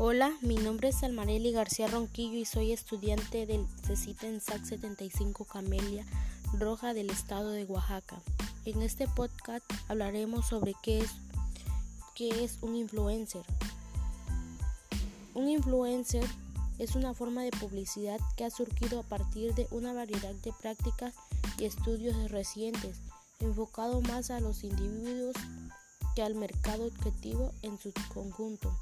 Hola, mi nombre es Almareli García Ronquillo y soy estudiante del CECITA en SAC 75 Camelia Roja del estado de Oaxaca. En este podcast hablaremos sobre qué es, qué es un influencer. Un influencer es una forma de publicidad que ha surgido a partir de una variedad de prácticas y estudios recientes, enfocado más a los individuos que al mercado objetivo en su conjunto.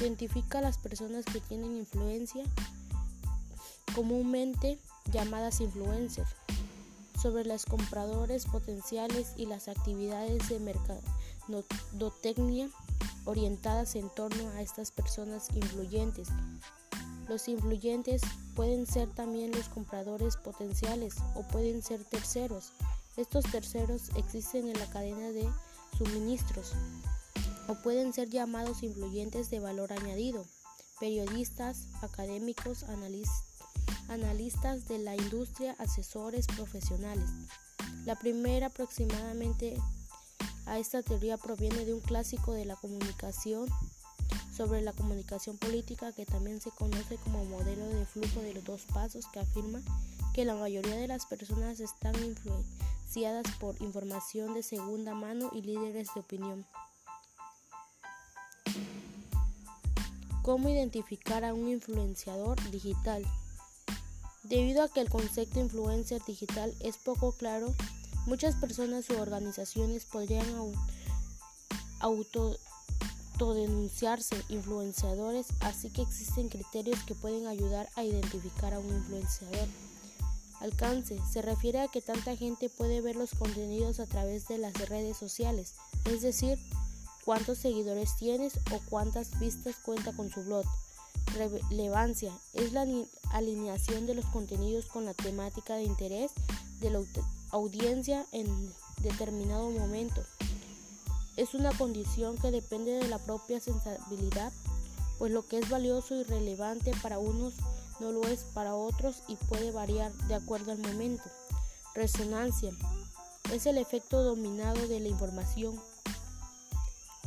Identifica a las personas que tienen influencia, comúnmente llamadas influencers, sobre los compradores potenciales y las actividades de mercadotecnia orientadas en torno a estas personas influyentes. Los influyentes pueden ser también los compradores potenciales o pueden ser terceros. Estos terceros existen en la cadena de suministros o pueden ser llamados influyentes de valor añadido, periodistas, académicos, analistas de la industria, asesores profesionales. La primera aproximadamente a esta teoría proviene de un clásico de la comunicación sobre la comunicación política que también se conoce como modelo de flujo de los dos pasos que afirma que la mayoría de las personas están influenciadas por información de segunda mano y líderes de opinión. ¿Cómo identificar a un influenciador digital? Debido a que el concepto influencer digital es poco claro, muchas personas u organizaciones podrían autodenunciarse influenciadores, así que existen criterios que pueden ayudar a identificar a un influenciador. Alcance se refiere a que tanta gente puede ver los contenidos a través de las redes sociales, es decir, cuántos seguidores tienes o cuántas vistas cuenta con su blog. Relevancia es la alineación de los contenidos con la temática de interés de la audiencia en determinado momento. Es una condición que depende de la propia sensibilidad, pues lo que es valioso y relevante para unos no lo es para otros y puede variar de acuerdo al momento. Resonancia es el efecto dominado de la información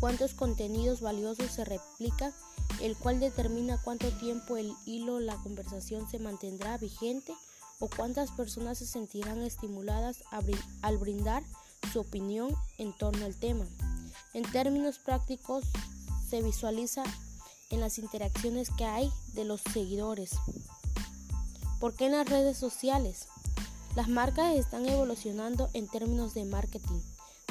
cuántos contenidos valiosos se replica, el cual determina cuánto tiempo el hilo la conversación se mantendrá vigente o cuántas personas se sentirán estimuladas al brindar su opinión en torno al tema. En términos prácticos, se visualiza en las interacciones que hay de los seguidores. ¿Por qué en las redes sociales? Las marcas están evolucionando en términos de marketing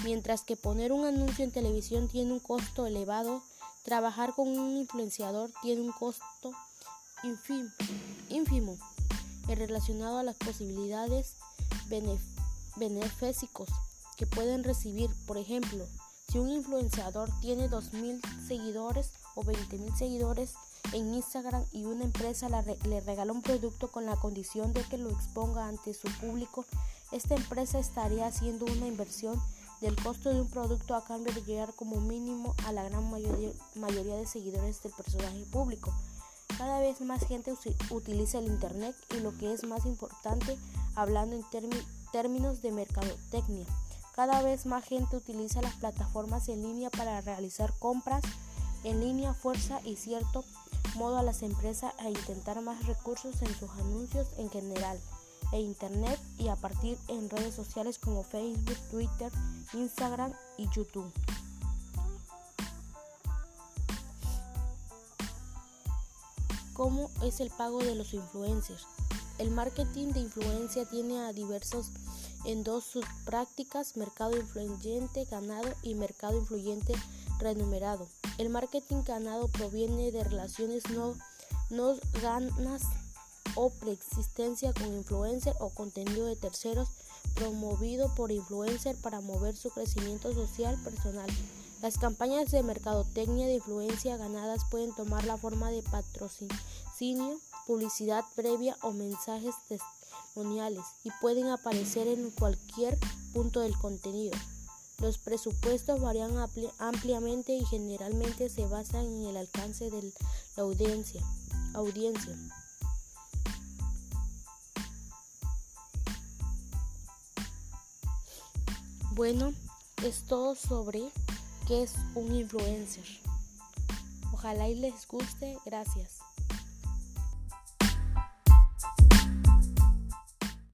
Mientras que poner un anuncio en televisión tiene un costo elevado, trabajar con un influenciador tiene un costo ínfimo, relacionado a las posibilidades beneficios que pueden recibir. Por ejemplo, si un influenciador tiene 2.000 seguidores o 20.000 seguidores en Instagram y una empresa le regala un producto con la condición de que lo exponga ante su público, esta empresa estaría haciendo una inversión del costo de un producto a cambio de llegar como mínimo a la gran mayoría, de seguidores del personaje público. Cada vez más gente utiliza el Internet y lo que es más importante, hablando en términos de mercadotecnia, cada vez más gente utiliza las plataformas en línea para realizar compras en línea, fuerza y cierto modo a las empresas a intentar más recursos en sus anuncios en general e Internet y a partir en redes sociales como Facebook, Twitter, Instagram y YouTube. ¿Cómo es el pago de los influencers? El marketing de influencia tiene a diversos en dos subprácticas, mercado influyente ganado y mercado influyente renumerado. El marketing ganado proviene de relaciones no, no ganas o preexistencia con influencer o contenido de terceros promovido por influencer para mover su crecimiento social personal. Las campañas de mercadotecnia de influencia ganadas pueden tomar la forma de patrocinio, publicidad previa o mensajes testimoniales y pueden aparecer en cualquier punto del contenido. Los presupuestos varían ampliamente y generalmente se basan en el alcance de la audiencia. audiencia. Bueno, es todo sobre qué es un influencer. Ojalá y les guste. Gracias.